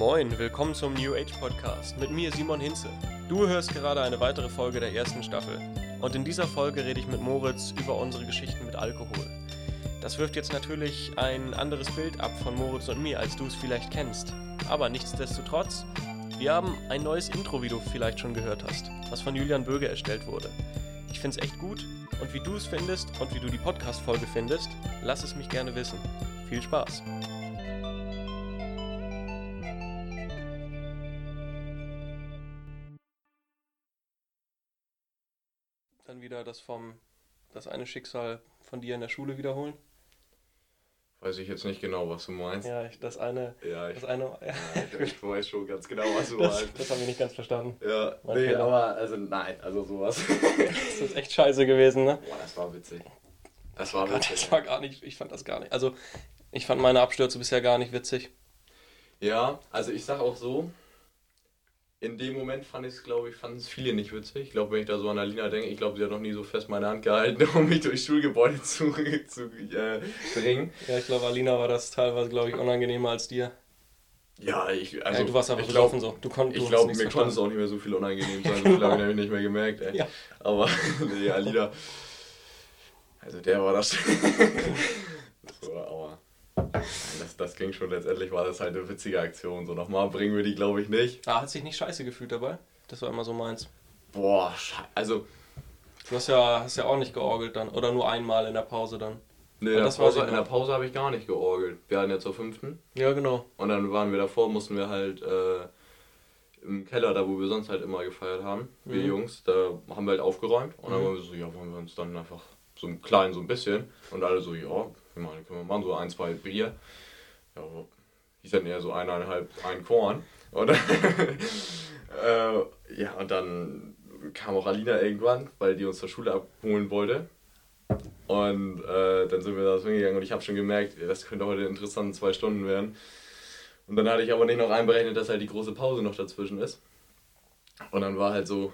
Moin, willkommen zum New Age Podcast mit mir Simon Hinze. Du hörst gerade eine weitere Folge der ersten Staffel und in dieser Folge rede ich mit Moritz über unsere Geschichten mit Alkohol. Das wirft jetzt natürlich ein anderes Bild ab von Moritz und mir, als du es vielleicht kennst. Aber nichtsdestotrotz, wir haben ein neues Intro, wie du vielleicht schon gehört hast, was von Julian Böge erstellt wurde. Ich finde es echt gut und wie du es findest und wie du die Podcast-Folge findest, lass es mich gerne wissen. Viel Spaß! Wieder das vom, das eine Schicksal von dir in der Schule wiederholen. Weiß ich jetzt nicht genau, was du meinst. Ja, ich, das eine, Ja, ich, das eine, ja, ja, ich, weiß schon ganz genau, was du das, meinst. das haben wir nicht ganz verstanden. Ja, Mein nee, Fehler. aber also nein, also sowas. Das ist echt scheiße gewesen, ne? Boah, das war witzig. Das war witzig. das war gar nicht, ich fand das gar nicht. Also, ich fand meine Abstürze bisher gar nicht witzig. Ja, also ich sag auch so, in dem Moment fand ich es, glaube ich, fanden es viele nicht witzig. Ich glaube, wenn ich da so an Alina denke, ich glaube, sie hat noch nie so fest meine Hand gehalten, um mich durchs Schulgebäude zu, zu äh, bringen. Ja, ich glaube, Alina war das teilweise, glaube ich, unangenehmer als dir. Ja, ich, also ja, du warst einfach besoffen so. Du konnt, du ich glaube, mir konnte es auch nicht mehr so viel unangenehm sein. So viel habe ich nämlich nicht mehr gemerkt, ey. Ja. Aber, nee, Alina. Also der war das. so. Das, das ging schon, letztendlich war das halt eine witzige Aktion. So nochmal bringen wir die, glaube ich, nicht. Ah, hat sich nicht scheiße gefühlt dabei? Das war immer so meins. Boah, also. Du hast ja, hast ja auch nicht georgelt dann. Oder nur einmal in der Pause dann. Nee, in der Pause, in der. Pause habe ich gar nicht georgelt. Wir hatten ja zur fünften. Ja, genau. Und dann waren wir davor, mussten wir halt äh, im Keller, da wo wir sonst halt immer gefeiert haben, wir Mhm. Jungs, da haben wir halt aufgeräumt. Und dann Mhm. waren wir so, ja, wollen wir uns dann einfach so ein klein, so ein bisschen. Und alle so, ja, ich meine, können wir machen, so ein, zwei Bier. Ja, ich dann eher so eineinhalb, ein Korn. Und äh, ja, und dann kam auch Alina irgendwann, weil die uns zur Schule abholen wollte. Und äh, dann sind wir da hingegangen und ich habe schon gemerkt, das könnte heute interessant zwei Stunden werden. Und dann hatte ich aber nicht noch einberechnet, dass halt die große Pause noch dazwischen ist. Und dann war halt so,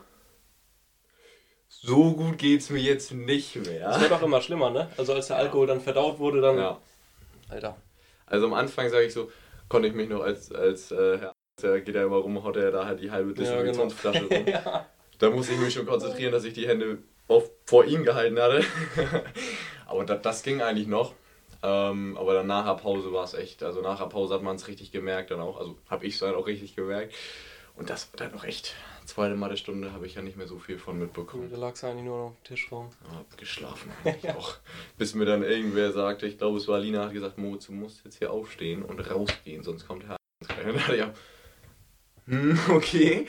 so gut geht's mir jetzt nicht Das mehr. wird auch immer schlimmer, ne? Also als der Alkohol dann verdaut wurde, dann. Ja. Alter. Also am Anfang sage ich so, konnte ich mich noch als, als äh, Herr, der geht ja immer rum, haut er da halt die halbe Ja, genau. Distributionsflasche rum. ja. Da musste ich mich schon konzentrieren, dass ich die Hände auf, vor ihm gehalten hatte. aber das, das ging eigentlich noch. Ähm, aber dann nach der Pause war es echt, also nach der Pause hat man es richtig gemerkt dann auch. Also habe ich es dann auch richtig gemerkt. Und das war dann auch echt, zweite Mathestunde habe ich ja nicht mehr so viel von mitbekommen. Da lag es eigentlich nur noch auf dem Tisch rum. Hab geschlafen eigentlich auch. Bis mir dann irgendwer sagte, ich glaube es war Lina, hat gesagt, Moritz, du musst jetzt hier aufstehen und rausgehen, sonst kommt Herr rein. Dann dachte ich auch, hm, okay.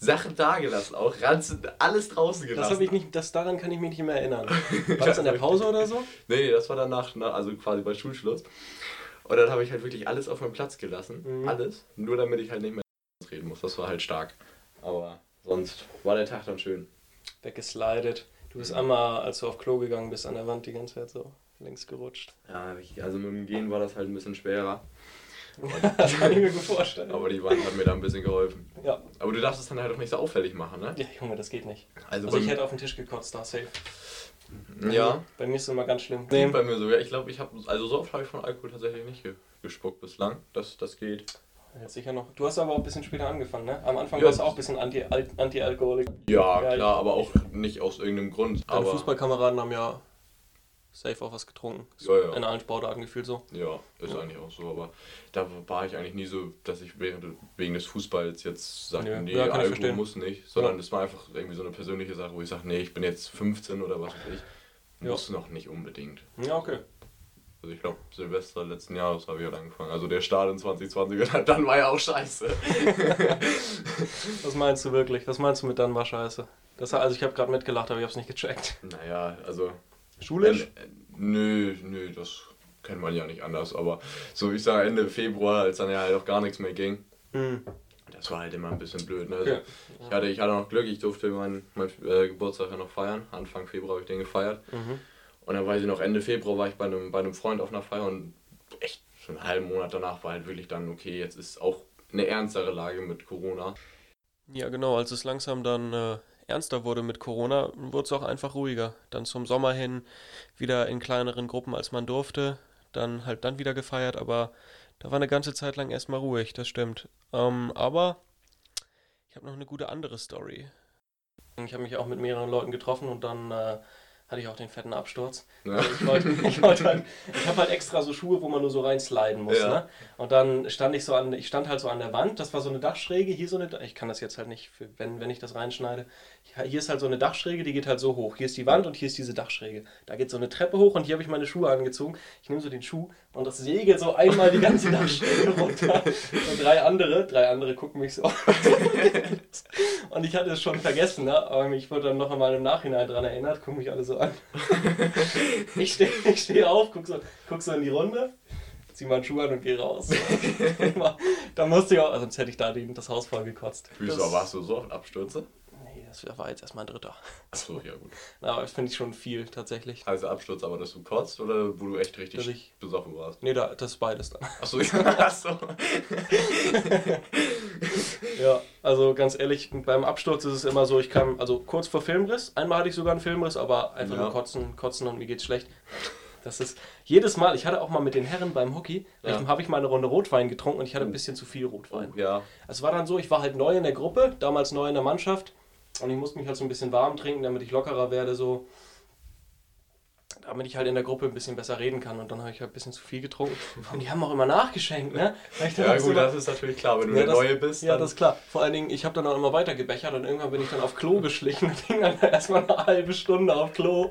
Sachen dagelassen, auch Ranzen, alles draußen gelassen. Das habe ich nicht, das daran kann ich mich nicht mehr erinnern. War das in der Pause oder so? Nee, das war danach, na, also quasi bei Schulschluss. Und dann habe ich halt wirklich alles auf meinem Platz gelassen. Mhm. Alles. Nur damit ich halt nicht mehr reden muss. Das war halt stark. Aber sonst war der Tag dann schön. Weggeslidet. Du bist einmal, als du auf Klo gegangen bist, an der Wand die ganze Zeit so links gerutscht. Ja, also mit dem Gehen war das halt ein bisschen schwerer. das kann ich mir gut vorstellen. Aber die Wand hat mir da ein bisschen geholfen. ja. Aber du darfst es dann halt auch nicht so auffällig machen, ne? ja, Junge, das geht nicht. Also, Also ich hätte auf den Tisch gekotzt, da safe. ja, Bei mir ist es immer ganz schlimm. nee. bei mir sogar. Ich glaube, ich habe, also so oft habe ich von Alkohol tatsächlich nicht ge gespuckt bislang. Das, das geht. Sicher noch. Du hast aber auch ein bisschen später angefangen, ne? Am Anfang Ja. warst du auch ein bisschen anti- Al- Anti-Alkoholik. Ja, Ja, klar, aber auch nicht aus irgendeinem Grund. Deine aber Fußballkameraden haben ja safe auch was getrunken. Ist Ja, ja. In allen Sportarten gefühlt so. Ja, ist Ja. eigentlich auch so, aber da war ich eigentlich nie so, dass ich während, wegen des Fußballs jetzt sagte, Nö, nee, ja, Alkohol muss nicht, sondern es war einfach irgendwie so eine persönliche Sache, wo ich sage, nee, ich bin jetzt 15 oder was weiß ich, Ja. muss noch nicht unbedingt. Ja, okay. Also ich glaube, Silvester letzten Jahres habe ich halt angefangen. Also der Start in 2020, und dann war ja auch scheiße. Was meinst du wirklich? Was meinst du mit dann war scheiße? Das, also ich habe gerade mitgelacht, aber ich habe es nicht gecheckt. Naja, also... Schulisch? Äh, nö, nö, das kennt man ja nicht anders, aber so ich sage Ende Februar, als dann ja halt auch gar nichts mehr ging, Mhm. das war halt immer ein bisschen blöd. Ne? Also, Okay. Ich hatte, ich hatte noch Glück, ich durfte meinen mein, äh, Geburtstag ja noch feiern. Anfang Februar habe ich den gefeiert. Mhm. Und dann weiß ich noch, Ende Februar war ich bei einem, bei einem Freund auf einer Feier und echt so einen halben Monat danach war halt wirklich dann, okay, jetzt ist auch eine ernstere Lage mit Corona. Ja, genau. Als es langsam dann äh, ernster wurde mit Corona, wurde es auch einfach ruhiger. Dann zum Sommer hin wieder in kleineren Gruppen, als man durfte. Dann halt dann wieder gefeiert, aber Da war eine ganze Zeit lang erstmal ruhig, das stimmt. Ähm, aber ich habe noch eine gute andere Story. Ich habe mich auch mit mehreren Leuten getroffen und dann äh, hatte ich auch den fetten Absturz. Ja. Also ich wollte, ich wollte halt, ich habe halt extra so Schuhe, wo man nur so reinsliden muss, Ja. ne? Und dann stand ich so an, ich stand halt so an der Wand, das war so eine Dachschräge, hier so eine, ich kann das jetzt halt nicht, für, wenn, wenn ich das reinschneide. Hier ist halt so eine Dachschräge, die geht halt so hoch. Hier ist die Wand und hier ist diese Dachschräge. Da geht so eine Treppe hoch und hier habe ich meine Schuhe angezogen. Ich nehme so den Schuh und das segelt so einmal die ganze Dachschräge runter. Und drei andere, drei andere gucken mich so. Und ich hatte es schon vergessen, ne? aber ich wurde dann noch einmal im Nachhinein dran erinnert, gucken mich alle so an. Ich stehe ich steh auf, guck so, guck so in die Runde, zieh meinen Schuh an und gehe raus. da musste ich auch, sonst hätte ich da das Haus voll gekotzt. Wieso warst du so oft Abstürze? Das war jetzt erstmal ein dritter. Achso, ja gut. Na, Aber das finde ich schon viel tatsächlich. Also Absturz, aber dass du kotzt oder wo du echt richtig Dass ich- besoffen warst? Nee, da, das ist beides dann. Achso, ja. Achso. Ja, also ganz ehrlich, beim Absturz ist es immer so, ich kam, also kurz vor Filmriss, einmal hatte ich sogar einen Filmriss, aber einfach Ja. nur kotzen, kotzen und mir geht's schlecht. Das ist jedes Mal, ich hatte auch mal mit den Herren beim Hockey, Ja. habe ich mal eine Runde Rotwein getrunken und ich hatte ein bisschen zu viel Rotwein. Ja. Es war dann so, ich war halt neu in der Gruppe, damals neu in der Mannschaft und ich musste mich halt so ein bisschen warm trinken, damit ich lockerer werde, so. Damit ich halt in der Gruppe ein bisschen besser reden kann und dann habe ich halt ein bisschen zu viel getrunken. Und die haben auch immer nachgeschenkt, ne? Ja so gut, war- das ist natürlich klar, wenn du Ja, der das- Neue bist. ja, das ist klar. Vor allen Dingen, ich habe dann auch immer weiter gebechert und irgendwann bin ich dann auf Klo geschlichen und hing dann erstmal eine halbe Stunde auf Klo.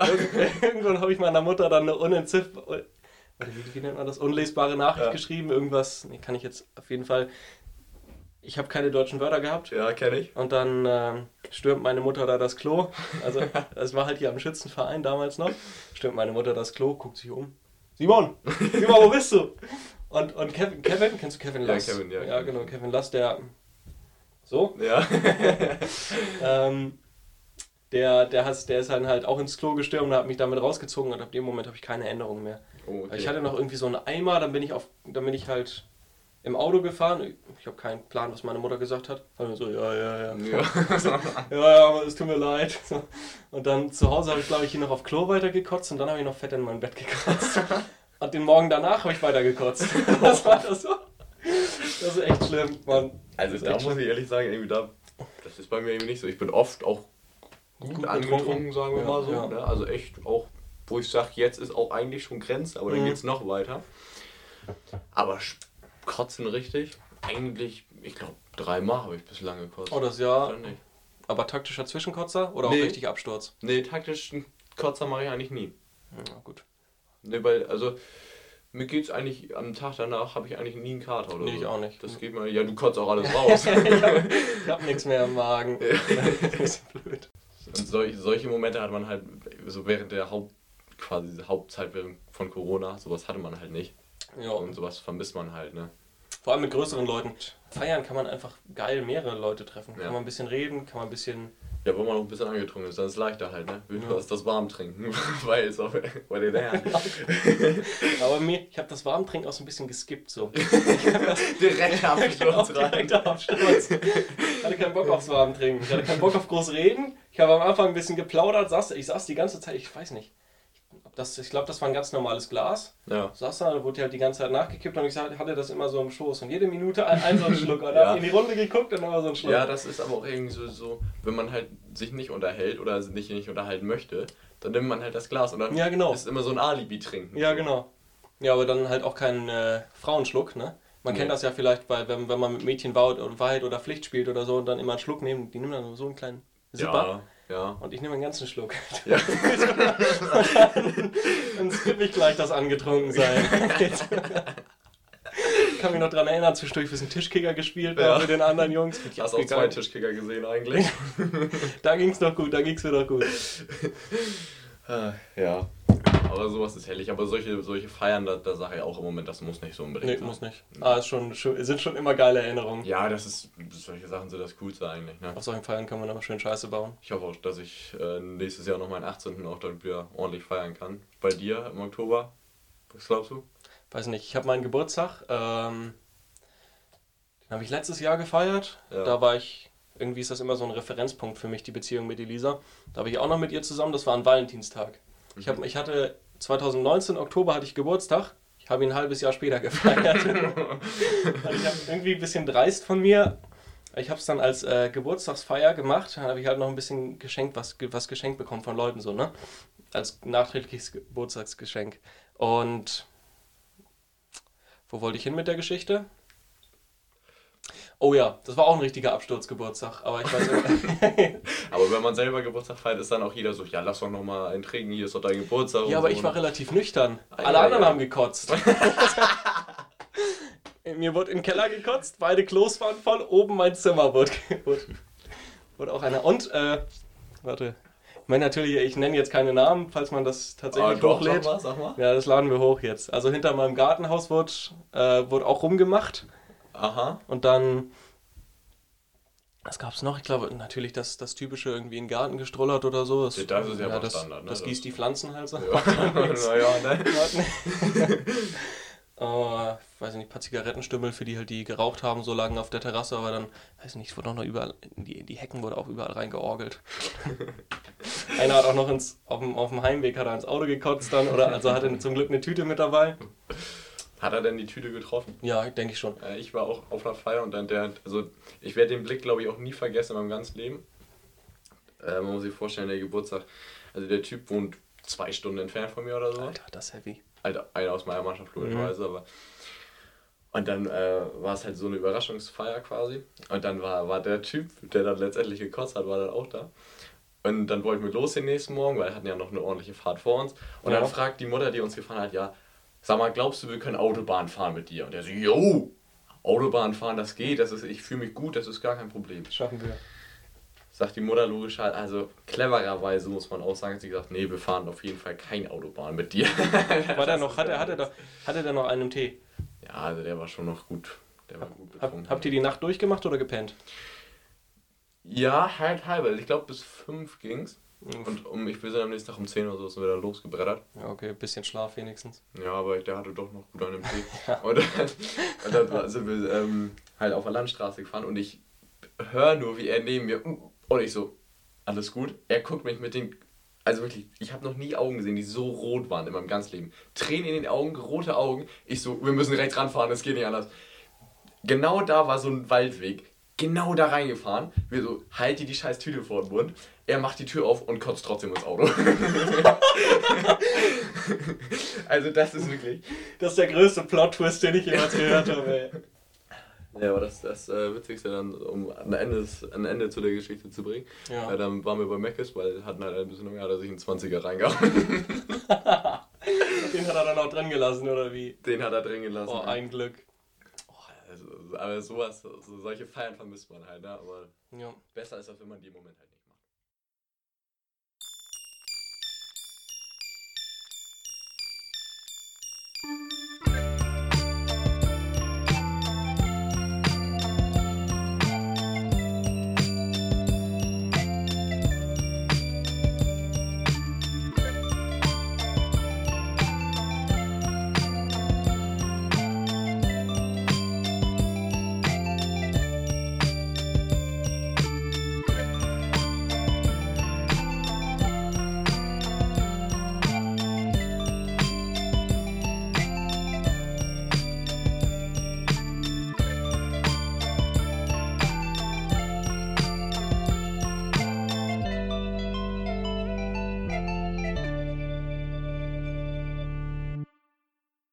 Irgend- irgendwann habe ich meiner Mutter dann eine unentziff... Warte, wie, wie nennt man das? Unlesbare Nachricht Ja. geschrieben. Irgendwas, nee, kann ich jetzt auf jeden Fall... Ich habe keine deutschen Wörter gehabt. Ja, kenne ich. Und dann ähm, stürmt meine Mutter da das Klo. Also, das war halt hier am Schützenverein damals noch. Stürmt meine Mutter das Klo, guckt sich um. Simon! Simon, wo bist du? Und, und Kevin, Kevin, kennst du Kevin Ja, Lass? Kevin, ja. Ja, genau, Kevin Lass, der. So? Ja. Ähm, der, der, hat, der ist dann halt auch ins Klo gestürmt und hat mich damit rausgezogen und ab dem Moment habe ich keine Änderung mehr. Oh, okay. Ich hatte noch irgendwie so einen Eimer, dann bin ich auf, dann bin ich halt im Auto gefahren. Ich habe keinen Plan, was meine Mutter gesagt hat. Und so, ja, ja, ja. Ja. Ja, ja, aber es tut mir leid. Und dann zu Hause habe ich, glaube ich, hier noch auf Klo weitergekotzt und dann habe ich noch fett in mein Bett gekotzt. Und den Morgen danach habe ich weitergekotzt. Das war das so. Das ist echt schlimm, Mann. Also da muss ich ehrlich sagen, irgendwie da, das ist bei mir irgendwie nicht so. Ich bin oft auch gut, Gut angetrunken, sagen wir Ja, mal so. ja. Ne? Also echt auch, wo ich sage, jetzt ist auch eigentlich schon Grenze, aber dann Mhm. geht es noch weiter. Aber kotzen richtig, eigentlich, ich glaube, dreimal habe ich bislang gekotzt. Oh, das ja. Aber taktischer Zwischenkotzer oder auch Nee. richtig Absturz? Nee, taktischen Kotzer mache ich eigentlich nie. Ja, gut. Nee, weil, also, mir geht's eigentlich, am Tag danach habe ich eigentlich nie einen Kater oder Nee, so. ich auch nicht. Das geht mir, ja, du kotzt auch alles raus. Ich habe nichts mehr im Magen. Das ist blöd. Und solche, solche Momente hat man halt so während der Haupt, quasi Hauptzeit von Corona, sowas hatte man halt nicht. Ja, Und sowas vermisst man halt, ne? vor allem mit größeren Leuten. Feiern kann man einfach geil mehrere Leute treffen. Ja. Kann man ein bisschen reden, kann man ein bisschen. Ja, wo man noch ein bisschen angetrunken ist, dann ist es leichter halt, ne? Will Ja. das warm trinken, weil es auf, bei den Herren. Aber mir, ich habe das Warmtrinken auch so ein bisschen geskippt. So. Direkt Absturz rein. direkter Absturz. Ich hatte keinen Bock aufs Warmtrinken. Ich hatte keinen Bock auf groß reden. Ich habe am Anfang ein bisschen geplaudert. Saß, ich saß die ganze Zeit, ich weiß nicht. Das, ich glaube, das war ein ganz normales Glas. Ja. Saß da, wurde halt die ganze Zeit nachgekippt und ich hatte das immer so im Schoß. Und jede Minute ein, ein so einen Schluck. Und dann Ja. hab in die Runde geguckt und immer so einen Schluck. ja, das ist aber auch irgendwie so, so, wenn man halt sich nicht unterhält oder sich nicht unterhalten möchte, dann nimmt man halt das Glas und dann Ja, genau. ist immer so ein Alibi-Trinken. Ja, genau. Ja, aber dann halt auch keinen äh, Frauenschluck, ne? Man Nee. kennt das ja vielleicht, bei, wenn, wenn man mit Mädchen Wahrheit oder, Wahrheit oder Pflicht spielt oder so und dann immer einen Schluck nehmen. Die nehmen dann so einen kleinen Zipper. Ja, ja. Und ich nehme einen ganzen Schluck. Ja. dann, dann skippe ich gleich das angetrunken sein. ich kann mich noch daran erinnern, zwischendurch wir sind Tischkicker gespielt Ja. mit den anderen Jungs. Ich Hast auch zwei. Tischkicker gesehen eigentlich? Da ging es noch gut, da ging es mir noch gut. Ah, ja. Aber sowas ist herrlich. Aber solche, solche Feiern, da, da sage ich auch im Moment, das muss nicht so unbedingt Nee, sein. muss nicht. Ah, ist schon, sind schon immer geile Erinnerungen. Ja, das ist, solche Sachen sind das Coolste eigentlich. Ne? Auf solchen Feiern kann man aber schön Scheiße bauen. Ich hoffe auch, dass ich äh, nächstes Jahr noch meinen 18. auch dann wieder ordentlich feiern kann. Bei dir im Oktober? Was glaubst du? weiß nicht, ich habe meinen Geburtstag, ähm, den habe ich letztes Jahr gefeiert. Ja. Da war ich, irgendwie ist das immer so ein Referenzpunkt für mich, die Beziehung mit Elisa. Da habe ich auch noch mit ihr zusammen, das war ein Valentinstag. Ich, hab, ich hatte 2019, Oktober hatte ich Geburtstag. Ich habe ihn ein halbes Jahr später gefeiert. also ich habe irgendwie ein bisschen dreist von mir. Ich habe es dann als äh, Geburtstagsfeier gemacht. Dann habe ich halt noch ein bisschen geschenkt, was, was geschenkt bekommen von Leuten so, ne? Als nachträgliches Geburtstagsgeschenk. Und wo wollte ich hin mit der Geschichte? Oh ja, das war auch ein richtiger Absturzgeburtstag, aber ich weiß nicht. aber wenn man selber Geburtstag feiert, ist dann auch jeder so, ja, lass doch nochmal einen trinken, hier ist doch dein Geburtstag. Ja, aber so, ich war relativ nüchtern. Ah, Alle ja, anderen ja. haben gekotzt. Mir wurde in den Keller gekotzt, beide Klos waren voll, oben mein Zimmer wurde, wurde, wurde auch einer. Und, äh, warte. Ich meine natürlich, ich nenne jetzt keine Namen, falls man das Ah, tatsächlich doch, hochlädt. sag mal, sag mal. Ja, das laden wir hoch jetzt. Also hinter meinem Gartenhaus wurde, äh, wurde auch rumgemacht. Aha. Und dann, was gab's noch? Ich glaube, natürlich das, das typische irgendwie in den Garten gestrollert oder so. Das, Ja, das ist ja aber das, Standard, ne? Das Das- gießt die Pflanzen halt so. Ja. naja, ne? äh, weiß ich nicht, ein paar Zigarettenstümmel, für die halt die geraucht haben, so lagen auf der Terrasse, aber dann, weiß ich nicht, es wurde auch noch überall, in die, die Hecken wurde auch überall reingeorgelt. Einer hat auch noch ins, auf, dem, auf dem Heimweg hat er ins Auto gekotzt dann, oder also hatte zum Glück eine Tüte mit dabei. Hat er denn die Tüte getroffen? Ja, denke ich schon. Äh, Ich war auch auf einer Feier und dann der, also ich werde den Blick, glaube ich, auch nie vergessen in meinem ganzen Leben. Äh, man muss sich vorstellen, der Geburtstag, also der Typ wohnt zwei Stunden entfernt von mir oder so. Alter, das ist heavy. Halt einer aus meiner Mannschaft, logischerweise, aber. Und dann äh, war es halt so eine Überraschungsfeier quasi. Und dann war, war der Typ, der dann letztendlich gekotzt hat, war dann auch da. Und dann wollten wir los den nächsten Morgen, weil wir hatten ja noch eine ordentliche Fahrt vor uns. Und Ja. dann fragt die Mutter, die uns gefahren hat, ja, sag mal, glaubst du, wir können Autobahn fahren mit dir? Und der so, jo, Autobahn fahren, das geht, das ist, ich fühle mich gut, das ist gar kein Problem. Schaffen wir. Sagt die Mutter logisch halt, also clevererweise muss man auch sagen, sie gesagt, nee, wir fahren auf jeden Fall keine Autobahn mit dir. War der noch, hat er, hat er, doch, hat er denn noch einen Tee? Ja, also der war schon noch gut. Der war gut Hab, habt ihr die Nacht durchgemacht oder gepennt? Ja, halt halb. Also ich glaube bis 5 ging's. Und um, ich wir sind am nächsten Tag um 10 oder so sind wir dann losgebrettert. Ja, okay, bisschen Schlaf wenigstens. Ja, aber der hatte doch noch gut an dem Tee. Und dann, und dann war- sind wir ähm, halt auf der Landstraße gefahren und ich höre nur, wie er neben mir und ich so, alles gut. Er guckt mich mit den, also wirklich, ich habe noch nie Augen gesehen, die so rot waren in meinem ganzen Leben. Tränen in den Augen, rote Augen. Ich so, wir müssen rechts ranfahren, das geht nicht anders. Genau da war so ein Waldweg. Genau da reingefahren. Wir so, halt dir die scheiß Tüte vor den Mund. Er macht die Tür auf und kotzt trotzdem ins Auto. also das ist wirklich... Das ist der größte Plot-Twist, den ich jemals gehört habe, ey. Ja, aber das, das äh, Witzigste dann, um ein Ende, ein Ende zu der Geschichte zu bringen, Ja. äh, dann waren wir bei Meckes, weil hatten halt ein bisschen hat er sich einen 20er reingehauen. Den hat er dann auch drin gelassen, oder wie? Den hat er drin gelassen. Oh, ein Glück. Also, aber sowas, so, solche Feiern vermisst man halt, ne? aber Ja. besser ist das, wenn man die im Moment halt nicht